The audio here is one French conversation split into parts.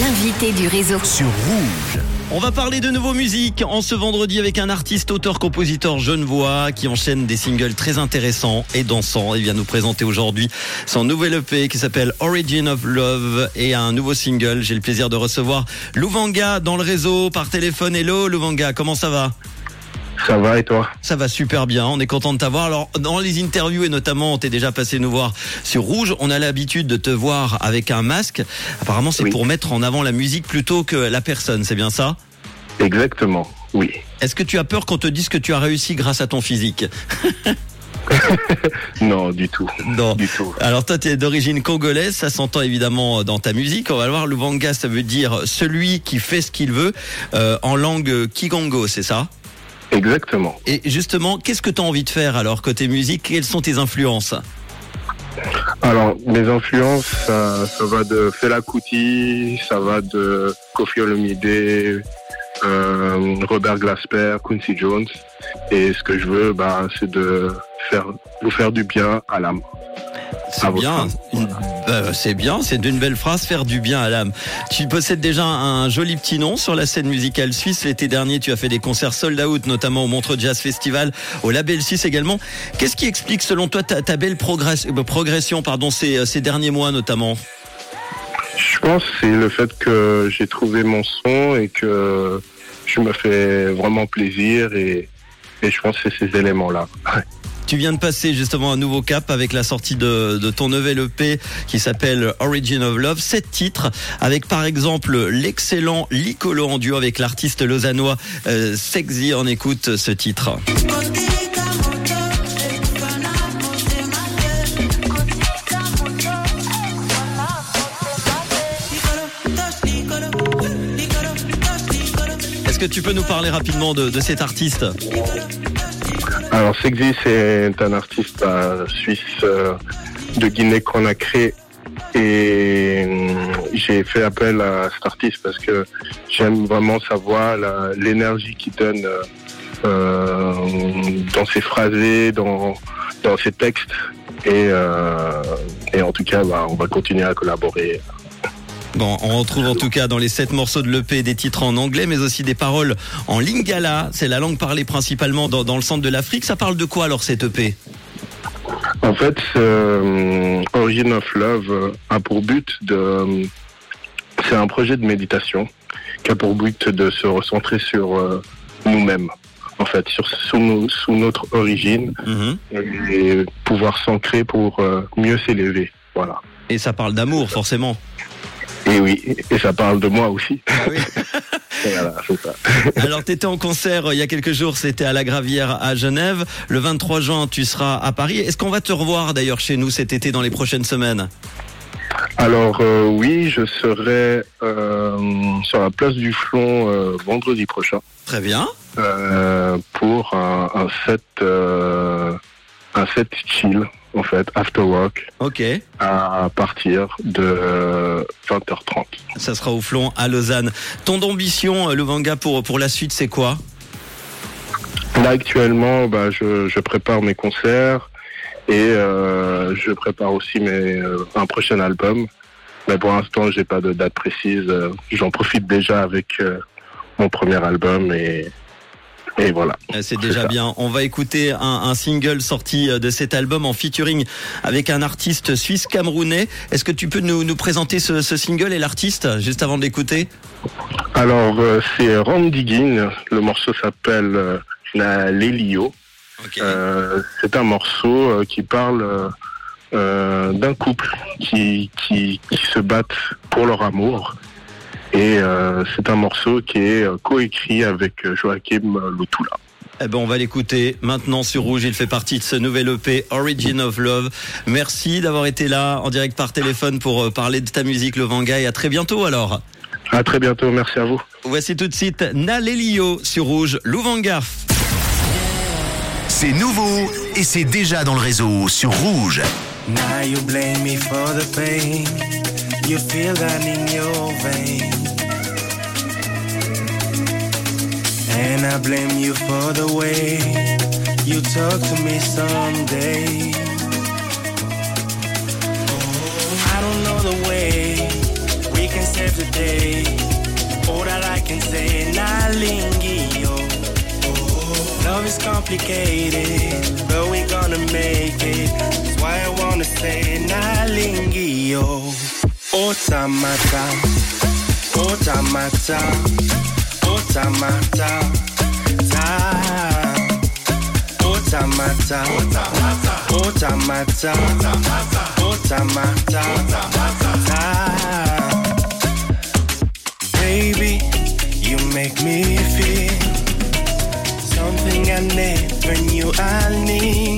L'invité du réseau. sur Rouge. On va parler de nouveau musique en ce vendredi avec un artiste, auteur, compositeur genevois qui enchaîne des singles très intéressants et dansants. Il vient nous présenter aujourd'hui son nouvel EP qui s'appelle Origin of Love et un nouveau single. J'ai le plaisir de recevoir Louvanga dans le réseau par téléphone. Hello Louvanga, comment ça va? Ça va et toi? Ça va super bien, on est content de t'avoir. Alors dans les interviews et notamment on t'est déjà passé nous voir sur Rouge, on a l'habitude de te voir avec un masque. Apparemment c'est Oui. pour mettre en avant la musique plutôt que la personne, c'est bien ça? Exactement, oui. Est-ce que tu as peur qu'on te dise que tu as réussi grâce à ton physique? Non, du tout. Non. Du tout. Alors toi, tu es d'origine congolaise, ça s'entend évidemment dans ta musique. On va le voir, Luvanga, ça veut dire celui qui fait ce qu'il veut euh, en langue kigongo, c'est ça? Exactement. Et justement, qu'est-ce que tu as envie de faire alors côté musique? Quelles sont tes influences? Alors, mes influences, ça, ça va de Fela Kuti, ça va de Kofi Olomide, euh, Robert Glasper, Quincy Jones. Et ce que je veux, bah, c'est de faire, vous faire du bien à l'âme. C'est À votre bien, euh, c'est bien, c'est d'une belle phrase, faire du bien à l'âme. Tu possèdes déjà un joli petit nom sur la scène musicale suisse. L'été dernier, tu as fait des concerts sold out, notamment au Montreux Jazz Festival, au Label 6 également. Qu'est-ce qui explique, selon toi, ta, ta belle progress- euh, progression, pardon, ces, ces derniers mois notamment? Je pense que c'est le fait que j'ai trouvé mon son et que je me fais vraiment plaisir et, et je pense que c'est ces éléments-là. Tu viens de passer justement un nouveau cap avec la sortie de, de ton nouvel EP qui s'appelle Origin of Love. Sept titres avec par exemple l'excellent Licolo en duo avec l'artiste lausannois euh, Sexy. On écoute ce titre. Est-ce que tu peux nous parler rapidement de, de cet artiste? Alors, Sexy, c'est un artiste euh, suisse euh, de Guinée-Conakry. Et euh, j'ai fait appel à cet artiste parce que j'aime vraiment sa voix, l'énergie qu'il donne dans ses phrasés, dans, dans ses textes. Et, et en tout cas, bah, on va continuer à collaborer. Bon, on retrouve en tout cas dans les sept morceaux de l'EP des titres en anglais, mais aussi des paroles en lingala. C'est la langue parlée principalement dans, dans le centre de l'Afrique. Ça parle de quoi alors cet EP En fait, euh, Origin of Love a pour but de... C'est un projet de méditation qui a pour but de se recentrer sur euh, nous-mêmes, en fait, sur sous, nos- sous notre origine Mhm. et pouvoir s'ancrer pour euh, mieux s'élever. Voilà. Et ça parle d'amour, forcément. Et oui, et ça parle de moi aussi. oui. Et voilà, ça. Alors, tu étais en concert euh, il y a quelques jours, c'était à la Gravière à Genève. Le 23 juin, tu seras à Paris. Est-ce qu'on va te revoir d'ailleurs chez nous cet été dans les prochaines semaines? Alors euh, oui, je serai euh, sur la place du Flon euh, vendredi prochain. Très bien. pour un, un set un set chill en fait after work Ok. à partir de euh, 20h30 Ça sera au Flon à Lausanne. Ton ambition, euh, Luvanga, pour, pour la suite, c'est quoi? Là actuellement bah, je, je prépare mes concerts et euh, je prépare aussi mes, euh, un prochain album mais pour l'instant j'ai pas de date précise j'en profite déjà avec euh, mon premier album et et voilà Euh, C'est déjà ça. bien. On va écouter un, un single sorti euh, de cet album en featuring avec un artiste suisse camerounais. Est-ce que tu peux nous, nous présenter ce, ce single et l'artiste juste avant de l'écouter? Alors, euh, c'est Randy Ginn. Le morceau s'appelle La Lélio. Euh, c'est un morceau qui parle euh, d'un couple qui, qui, qui se battent pour leur amour. Et euh, c'est un morceau qui est euh, coécrit avec euh, Joachim Lutula. Eh ben, on va l'écouter maintenant sur Rouge. Il fait partie de ce nouvel EP Origin of Love. Merci d'avoir été là en direct par téléphone pour parler de ta musique, le Vanga. Et à très bientôt alors. À très bientôt, merci à vous. Voici tout de suite Nalelio sur Rouge, Louvanga. C'est nouveau et c'est déjà dans le réseau sur Rouge. Now you blame me for the pain. you feel that in your veins. And I blame you for the way you talk to me someday. I don't know the way we can save the day. All that I can say, Nalingio. Love is complicated, but we're gonna make it. That's why I wanna say, Nalingio automata, Otamata, Otamata, Otamata, Otamata, Otamata, automata, baby, you make me feel something I never knew I need.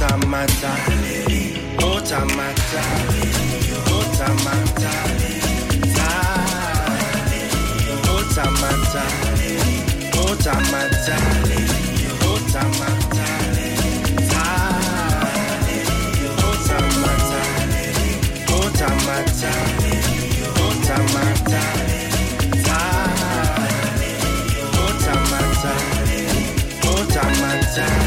automata, automata, automata, automata, automata, automata. Automata, automata, automata, automata.